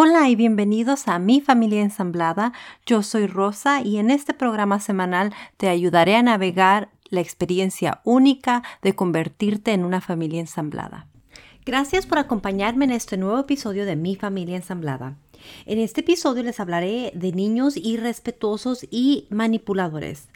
Hola y bienvenidos a Mi Familia Ensamblada. Yo soy Rosa y en este programa semanal te ayudaré a navegar la experiencia única de convertirte en una familia ensamblada. Gracias por acompañarme en este nuevo episodio de Mi Familia Ensamblada. En este episodio les hablaré de niños irrespetuosos y manipuladores.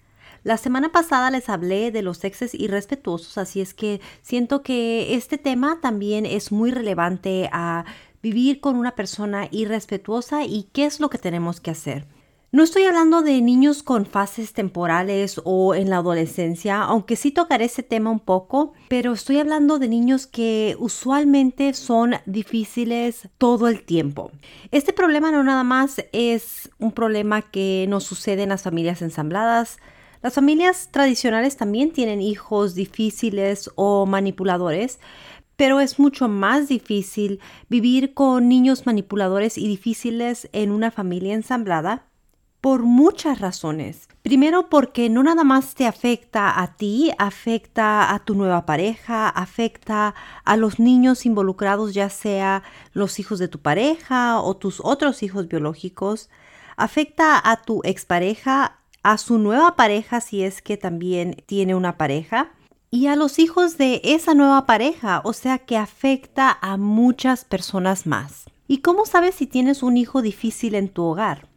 La semana pasada les hablé de los exes irrespetuosos, así es que siento que este tema también es muy relevante a vivir con una persona irrespetuosa y qué es lo que tenemos que hacer. No estoy hablando de niños con fases temporales o en la adolescencia, aunque sí tocaré ese tema un poco, pero estoy hablando de niños que usualmente son difíciles todo el tiempo. Este problema no nada más es un problema que nos sucede en las familias ensambladas, las familias tradicionales también tienen hijos difíciles o manipuladores, pero es mucho más difícil vivir con niños manipuladores y difíciles en una familia ensamblada por muchas razones. Primero porque no nada más te afecta a ti, afecta a tu nueva pareja, afecta a los niños involucrados, ya sea los hijos de tu pareja o tus otros hijos biológicos, afecta a tu expareja, a su nueva pareja si es que también tiene una pareja y a los hijos de esa nueva pareja, o sea que afecta a muchas personas más. ¿Y cómo sabes si tienes un hijo difícil en tu hogar?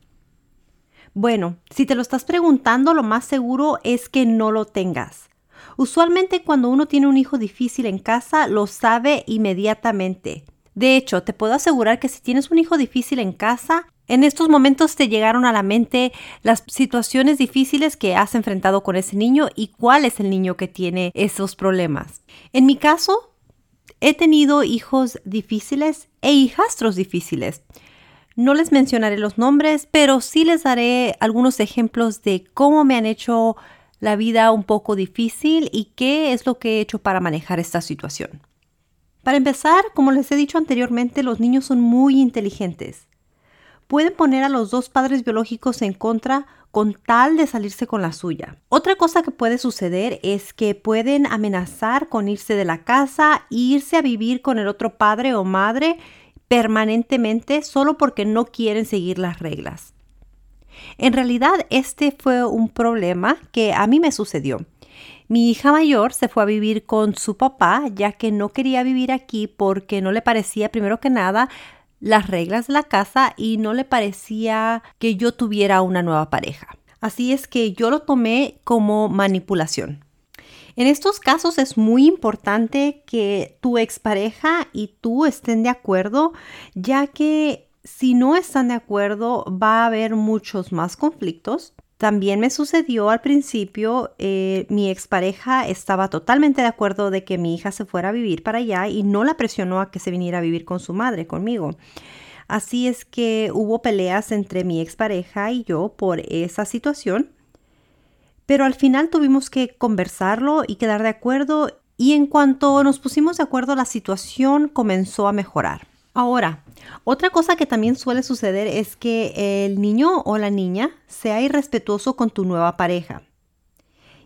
Bueno, si te lo estás preguntando, lo más seguro es que no lo tengas. Usualmente cuando uno tiene un hijo difícil en casa, lo sabe inmediatamente. De hecho, te puedo asegurar que si tienes un hijo difícil en casa, en estos momentos te llegaron a la mente las situaciones difíciles que has enfrentado con ese niño y cuál es el niño que tiene esos problemas. En mi caso, he tenido hijos difíciles e hijastros difíciles. No les mencionaré los nombres, pero sí les daré algunos ejemplos de cómo me han hecho la vida un poco difícil y qué es lo que he hecho para manejar esta situación. Para empezar, como les he dicho anteriormente, los niños son muy inteligentes pueden poner a los dos padres biológicos en contra con tal de salirse con la suya. Otra cosa que puede suceder es que pueden amenazar con irse de la casa e irse a vivir con el otro padre o madre permanentemente solo porque no quieren seguir las reglas. En realidad este fue un problema que a mí me sucedió. Mi hija mayor se fue a vivir con su papá ya que no quería vivir aquí porque no le parecía primero que nada las reglas de la casa y no le parecía que yo tuviera una nueva pareja. Así es que yo lo tomé como manipulación. En estos casos es muy importante que tu expareja y tú estén de acuerdo, ya que si no están de acuerdo va a haber muchos más conflictos también me sucedió al principio, eh, mi expareja estaba totalmente de acuerdo de que mi hija se fuera a vivir para allá y no la presionó a que se viniera a vivir con su madre, conmigo. Así es que hubo peleas entre mi expareja y yo por esa situación, pero al final tuvimos que conversarlo y quedar de acuerdo y en cuanto nos pusimos de acuerdo la situación comenzó a mejorar. Ahora, otra cosa que también suele suceder es que el niño o la niña sea irrespetuoso con tu nueva pareja.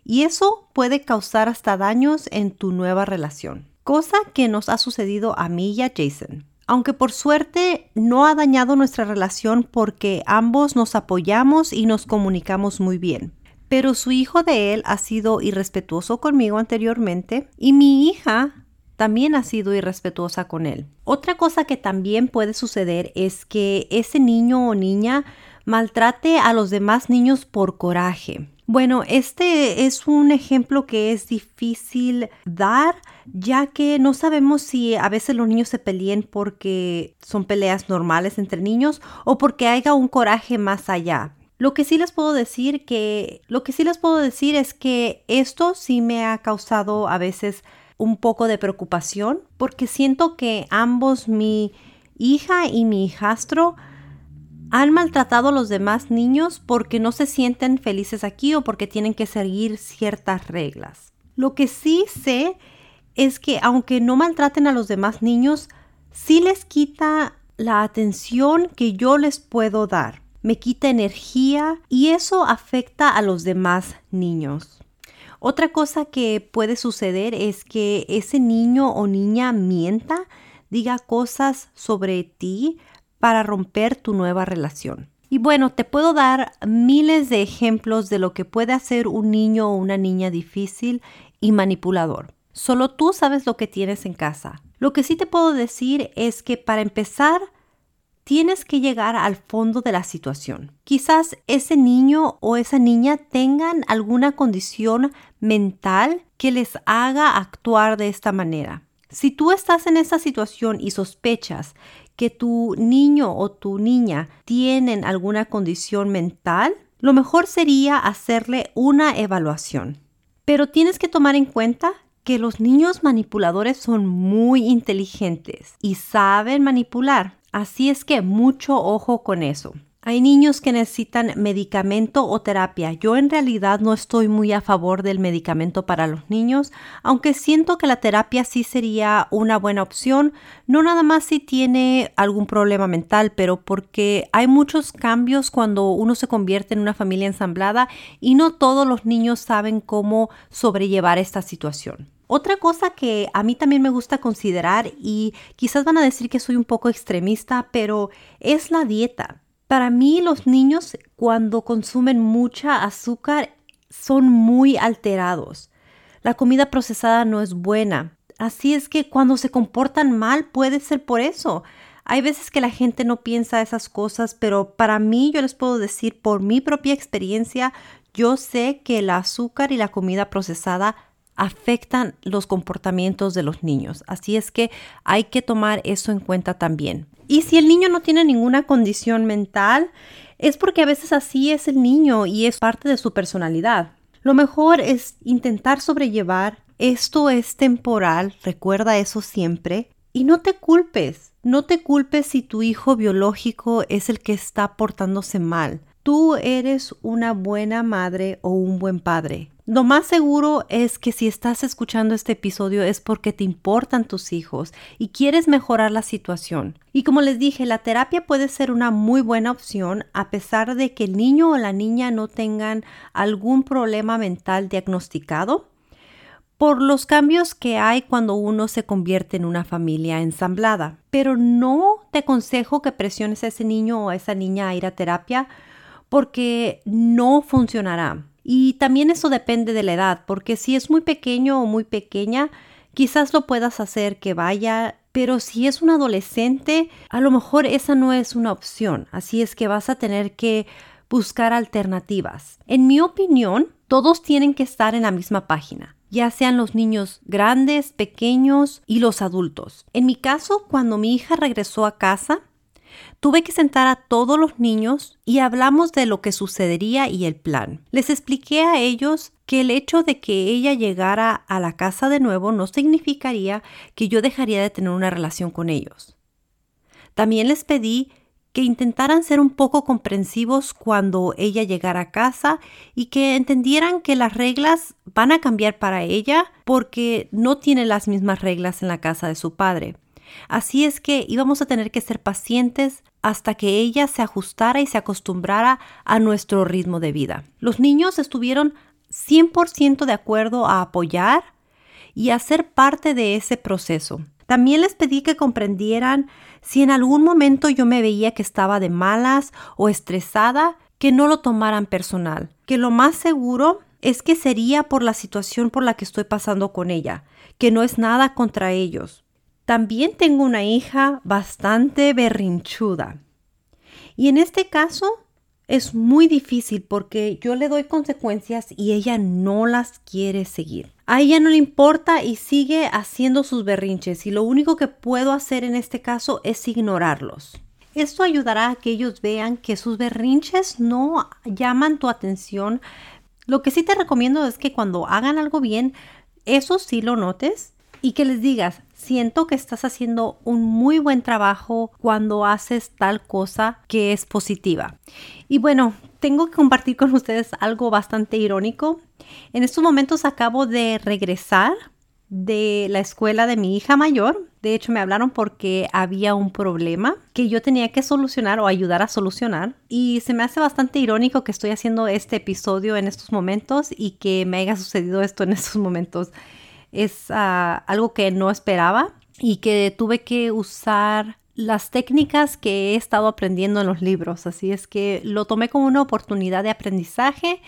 Y eso puede causar hasta daños en tu nueva relación. Cosa que nos ha sucedido a mí y a Jason. Aunque por suerte no ha dañado nuestra relación porque ambos nos apoyamos y nos comunicamos muy bien. Pero su hijo de él ha sido irrespetuoso conmigo anteriormente y mi hija también ha sido irrespetuosa con él. Otra cosa que también puede suceder es que ese niño o niña maltrate a los demás niños por coraje. Bueno, este es un ejemplo que es difícil dar, ya que no sabemos si a veces los niños se peleen porque son peleas normales entre niños o porque haya un coraje más allá. Lo que sí les puedo decir que lo que sí les puedo decir es que esto sí me ha causado a veces un poco de preocupación porque siento que ambos, mi hija y mi hijastro, han maltratado a los demás niños porque no se sienten felices aquí o porque tienen que seguir ciertas reglas. Lo que sí sé es que aunque no maltraten a los demás niños, sí les quita la atención que yo les puedo dar. Me quita energía y eso afecta a los demás niños. Otra cosa que puede suceder es que ese niño o niña mienta, diga cosas sobre ti para romper tu nueva relación. Y bueno, te puedo dar miles de ejemplos de lo que puede hacer un niño o una niña difícil y manipulador. Solo tú sabes lo que tienes en casa. Lo que sí te puedo decir es que para empezar, tienes que llegar al fondo de la situación. Quizás ese niño o esa niña tengan alguna condición mental que les haga actuar de esta manera. Si tú estás en esa situación y sospechas que tu niño o tu niña tienen alguna condición mental, lo mejor sería hacerle una evaluación. Pero tienes que tomar en cuenta que los niños manipuladores son muy inteligentes y saben manipular. Así es que mucho ojo con eso. Hay niños que necesitan medicamento o terapia. Yo en realidad no estoy muy a favor del medicamento para los niños, aunque siento que la terapia sí sería una buena opción, no nada más si tiene algún problema mental, pero porque hay muchos cambios cuando uno se convierte en una familia ensamblada y no todos los niños saben cómo sobrellevar esta situación. Otra cosa que a mí también me gusta considerar y quizás van a decir que soy un poco extremista, pero es la dieta. Para mí los niños cuando consumen mucha azúcar son muy alterados. La comida procesada no es buena. Así es que cuando se comportan mal puede ser por eso. Hay veces que la gente no piensa esas cosas, pero para mí yo les puedo decir por mi propia experiencia, yo sé que el azúcar y la comida procesada afectan los comportamientos de los niños. Así es que hay que tomar eso en cuenta también. Y si el niño no tiene ninguna condición mental, es porque a veces así es el niño y es parte de su personalidad. Lo mejor es intentar sobrellevar. Esto es temporal, recuerda eso siempre. Y no te culpes, no te culpes si tu hijo biológico es el que está portándose mal. Tú eres una buena madre o un buen padre. Lo más seguro es que si estás escuchando este episodio es porque te importan tus hijos y quieres mejorar la situación. Y como les dije, la terapia puede ser una muy buena opción a pesar de que el niño o la niña no tengan algún problema mental diagnosticado por los cambios que hay cuando uno se convierte en una familia ensamblada. Pero no te aconsejo que presiones a ese niño o a esa niña a ir a terapia porque no funcionará. Y también eso depende de la edad, porque si es muy pequeño o muy pequeña, quizás lo puedas hacer que vaya, pero si es un adolescente, a lo mejor esa no es una opción, así es que vas a tener que buscar alternativas. En mi opinión, todos tienen que estar en la misma página ya sean los niños grandes, pequeños y los adultos. En mi caso, cuando mi hija regresó a casa, Tuve que sentar a todos los niños y hablamos de lo que sucedería y el plan. Les expliqué a ellos que el hecho de que ella llegara a la casa de nuevo no significaría que yo dejaría de tener una relación con ellos. También les pedí que intentaran ser un poco comprensivos cuando ella llegara a casa y que entendieran que las reglas van a cambiar para ella porque no tiene las mismas reglas en la casa de su padre. Así es que íbamos a tener que ser pacientes hasta que ella se ajustara y se acostumbrara a nuestro ritmo de vida. Los niños estuvieron 100% de acuerdo a apoyar y a ser parte de ese proceso. También les pedí que comprendieran si en algún momento yo me veía que estaba de malas o estresada, que no lo tomaran personal, que lo más seguro es que sería por la situación por la que estoy pasando con ella, que no es nada contra ellos. También tengo una hija bastante berrinchuda. Y en este caso es muy difícil porque yo le doy consecuencias y ella no las quiere seguir. A ella no le importa y sigue haciendo sus berrinches y lo único que puedo hacer en este caso es ignorarlos. Esto ayudará a que ellos vean que sus berrinches no llaman tu atención. Lo que sí te recomiendo es que cuando hagan algo bien, eso sí lo notes y que les digas, siento que estás haciendo un muy buen trabajo cuando haces tal cosa que es positiva. Y bueno, tengo que compartir con ustedes algo bastante irónico. En estos momentos acabo de regresar de la escuela de mi hija mayor. De hecho, me hablaron porque había un problema que yo tenía que solucionar o ayudar a solucionar. Y se me hace bastante irónico que estoy haciendo este episodio en estos momentos y que me haya sucedido esto en estos momentos es ah, algo que no esperaba y que tuve que usar las técnicas que he estado aprendiendo en los libros. Así es que lo tomé como una oportunidad de aprendizaje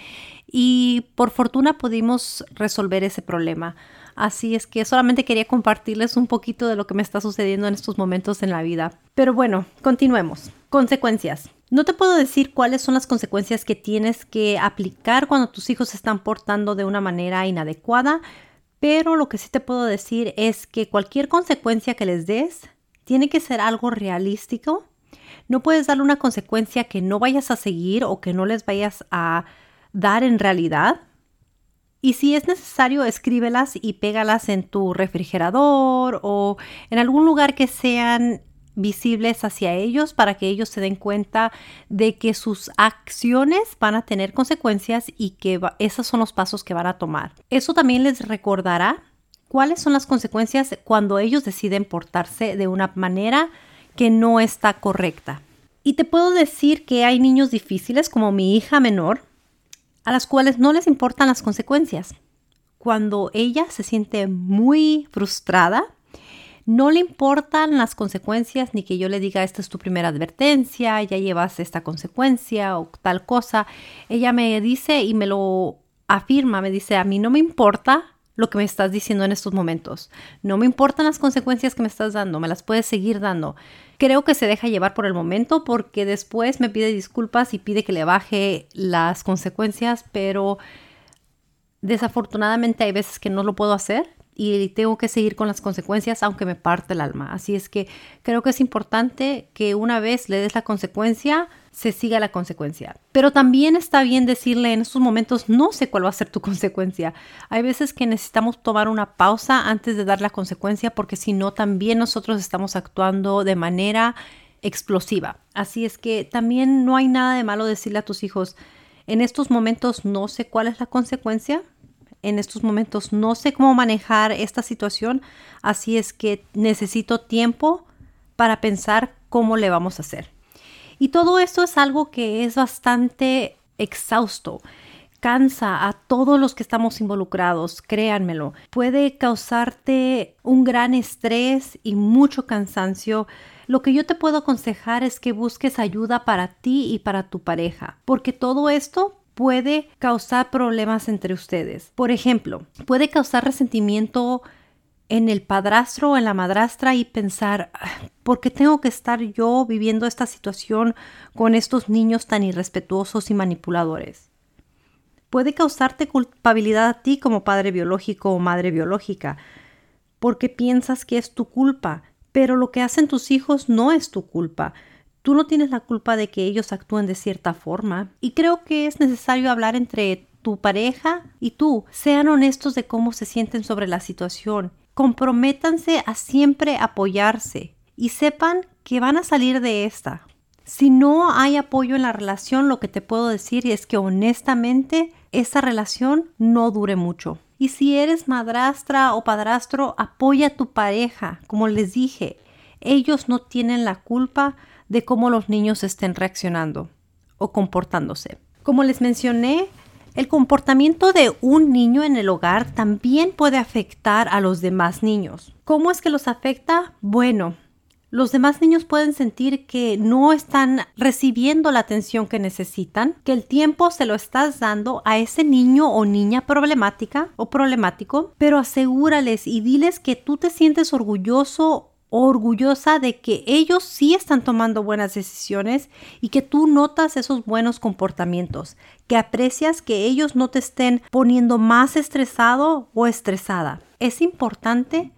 y por fortuna pudimos resolver ese problema. Así es que solamente quería compartirles un poquito de lo que me está sucediendo en estos momentos en la vida. Pero bueno, continuemos. Consecuencias. No te puedo decir cuáles son las consecuencias que tienes que aplicar cuando tus hijos se están portando de una manera inadecuada, pero lo que sí te puedo decir es que cualquier consecuencia que les des tiene que ser algo realístico. No puedes darle una consecuencia que no vayas a seguir o que no les vayas a dar en realidad. Y si es necesario, escríbelas y pégalas en tu refrigerador o en algún lugar que sean visibles hacia ellos para que ellos se den cuenta de que sus acciones van a tener consecuencias y que esos son los pasos que van a tomar. Eso también les recordará cuáles son las consecuencias cuando ellos deciden portarse de una manera que no está correcta. Y te puedo decir que hay niños difíciles como mi hija menor, a las cuales no les importan las consecuencias. Cuando ella se siente muy frustrada, no le importan las consecuencias ni que yo le diga esta es tu primera advertencia, ya llevas esta consecuencia o tal cosa. Ella me dice y me lo afirma, me dice, a mí no me importa lo que me estás diciendo en estos momentos. No me importan las consecuencias que me estás dando, me las puedes seguir dando. Creo que se deja llevar por el momento porque después me pide disculpas y pide que le baje las consecuencias, pero desafortunadamente hay veces que no lo puedo hacer y tengo que seguir con las consecuencias aunque me parte el alma. Así es que creo que es importante que una vez le des la consecuencia, se siga la consecuencia. Pero también está bien decirle en estos momentos, no sé cuál va a ser tu consecuencia. Hay veces que necesitamos tomar una pausa antes de dar la consecuencia porque si no, también nosotros estamos actuando de manera explosiva. Así es que también no hay nada de malo decirle a tus hijos, en estos momentos no sé cuál es la consecuencia, en estos momentos no sé cómo manejar esta situación, así es que necesito tiempo para pensar cómo le vamos a hacer. Y todo esto es algo que es bastante exhausto cansa a todos los que estamos involucrados, créanmelo. Puede causarte un gran estrés y mucho cansancio. Lo que yo te puedo aconsejar es que busques ayuda para ti y para tu pareja, porque todo esto puede causar problemas entre ustedes. Por ejemplo, puede causar resentimiento en el padrastro o en la madrastra y pensar, ah, ¿por qué tengo que estar yo viviendo esta situación con estos niños tan irrespetuosos y manipuladores? Puede causarte culpabilidad a ti como padre biológico o madre biológica, porque piensas que es tu culpa, pero lo que hacen tus hijos no es tu culpa. Tú no tienes la culpa de que ellos actúen de cierta forma y creo que es necesario hablar entre tu pareja y tú. Sean honestos de cómo se sienten sobre la situación. Comprométanse a siempre apoyarse y sepan que van a salir de esta. Si no hay apoyo en la relación, lo que te puedo decir es que honestamente esa relación no dure mucho. Y si eres madrastra o padrastro, apoya a tu pareja. Como les dije, ellos no tienen la culpa de cómo los niños estén reaccionando o comportándose. Como les mencioné, el comportamiento de un niño en el hogar también puede afectar a los demás niños. ¿Cómo es que los afecta? Bueno, los demás niños pueden sentir que no están recibiendo la atención que necesitan, que el tiempo se lo estás dando a ese niño o niña problemática o problemático, pero asegúrales y diles que tú te sientes orgulloso orgullosa de que ellos sí están tomando buenas decisiones y que tú notas esos buenos comportamientos, que aprecias que ellos no te estén poniendo más estresado o estresada. Es importante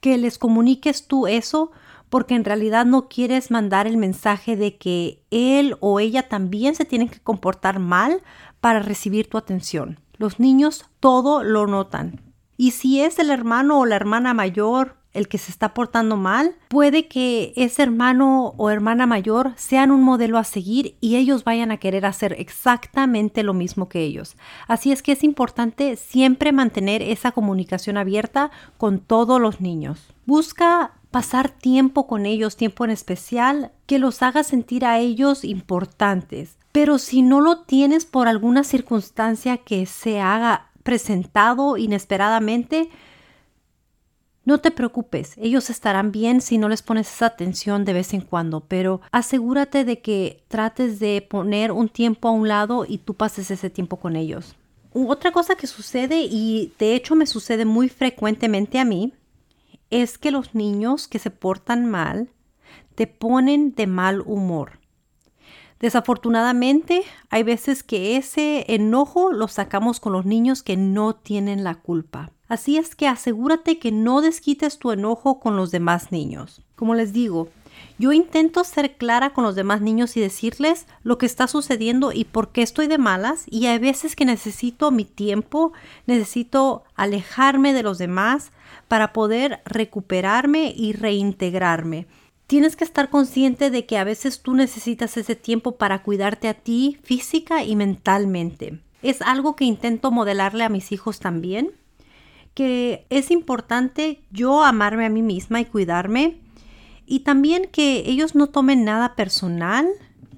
que les comuniques tú eso porque en realidad no quieres mandar el mensaje de que él o ella también se tienen que comportar mal para recibir tu atención. Los niños todo lo notan. Y si es el hermano o la hermana mayor el que se está portando mal, puede que ese hermano o hermana mayor sean un modelo a seguir y ellos vayan a querer hacer exactamente lo mismo que ellos. Así es que es importante siempre mantener esa comunicación abierta con todos los niños. Busca pasar tiempo con ellos, tiempo en especial, que los haga sentir a ellos importantes. Pero si no lo tienes por alguna circunstancia que se haga presentado inesperadamente, No te preocupes, ellos estarán bien si no les pones esa atención de vez en cuando, pero asegúrate de que trates de poner un tiempo a un lado y tú pases ese tiempo con ellos. Otra cosa que sucede, y de hecho me sucede muy frecuentemente a mí, es que los niños que se portan mal te ponen de mal humor. Desafortunadamente, hay veces que ese enojo lo sacamos con los niños que no tienen la culpa. Así es que asegúrate que no desquites tu enojo con los demás niños. Como les digo, yo intento ser clara con los demás niños y decirles lo que está sucediendo y por qué estoy de malas y hay veces que necesito mi tiempo, necesito alejarme de los demás para poder recuperarme y reintegrarme. Tienes que estar consciente de que a veces tú necesitas ese tiempo para cuidarte a ti física y mentalmente. Es algo que intento modelarle a mis hijos también, que es importante yo amarme a mí misma y cuidarme y también que ellos no tomen nada personal,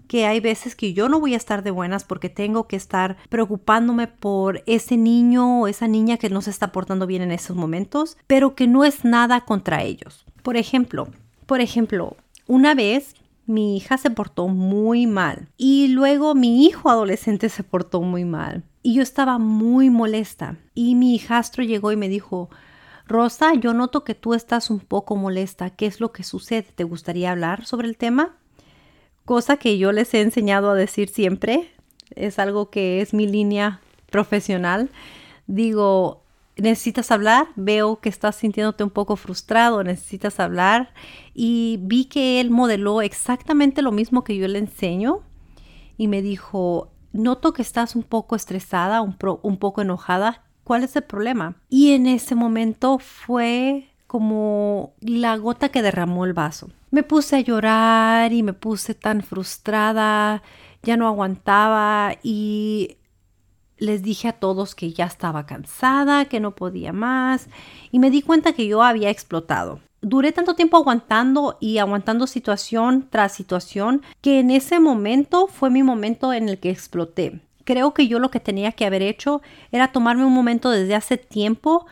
que hay veces que yo no voy a estar de buenas porque tengo que estar preocupándome por ese niño o esa niña que no se está portando bien en esos momentos, pero que no es nada contra ellos. Por ejemplo, por ejemplo, una vez mi hija se portó muy mal y luego mi hijo adolescente se portó muy mal y yo estaba muy molesta y mi hijastro llegó y me dijo, Rosa, yo noto que tú estás un poco molesta. ¿Qué es lo que sucede? ¿Te gustaría hablar sobre el tema? Cosa que yo les he enseñado a decir siempre. Es algo que es mi línea profesional. Digo, necesitas hablar, veo que estás sintiéndote un poco frustrado, necesitas hablar. Y vi que él modeló exactamente lo mismo que yo le enseño. Y me dijo, noto que estás un poco estresada, un, poco enojada. ¿cuál es el problema? Y en ese momento fue como la gota que derramó el vaso. Me puse a llorar y me puse tan frustrada, ya no aguantaba y les dije a todos que ya estaba cansada, que no podía más y me di cuenta que yo había explotado. Duré tanto tiempo aguantando y aguantando situación tras situación que en ese momento fue mi momento en el que exploté creo que yo lo que tenía que haber hecho era tomarme un momento desde hace tiempo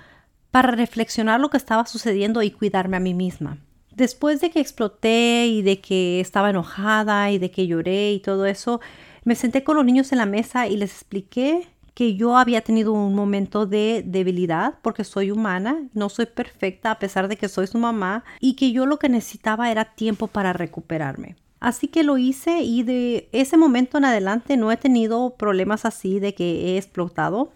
para reflexionar lo que estaba sucediendo y cuidarme a mí misma. Después de que exploté y de que estaba enojada y de que lloré y todo eso, me senté con los niños en la mesa y les expliqué que yo había tenido un momento de debilidad porque soy humana, no soy perfecta a pesar de que soy su mamá y que yo lo que necesitaba era tiempo para recuperarme. Así que lo hice y de ese momento en adelante no he tenido problemas así de que he explotado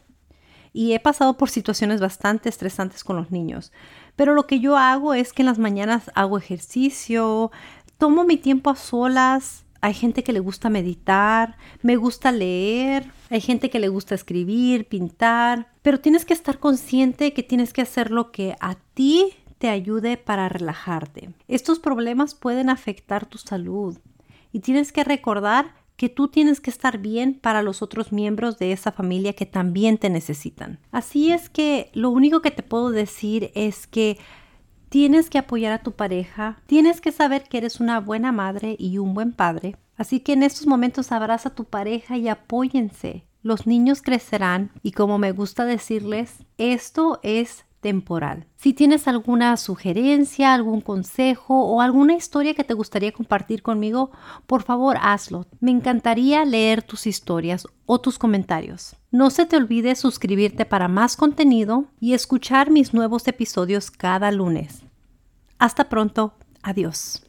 y he pasado por situaciones bastante estresantes con los niños. Pero lo que yo hago es que en las mañanas hago ejercicio, tomo mi tiempo a solas. Hay gente que le gusta meditar, me gusta leer, hay gente que le gusta escribir, pintar, pero tienes que estar consciente que tienes que hacer lo que a ti te ayude para relajarte. Estos problemas pueden afectar tu salud y tienes que recordar que tú tienes que estar bien para los otros miembros de esa familia que también te necesitan. Así es que lo único que te puedo decir es que tienes que apoyar a tu pareja, tienes que saber que eres una buena madre y un buen padre. Así que en estos momentos abraza a tu pareja y apóyense. Los niños crecerán y como me gusta decirles, esto es temporal. Si tienes alguna sugerencia, algún consejo o alguna historia que te gustaría compartir conmigo, por favor hazlo. Me encantaría leer tus historias o tus comentarios. No se te olvide suscribirte para más contenido y escuchar mis nuevos episodios cada lunes. Hasta pronto. Adiós.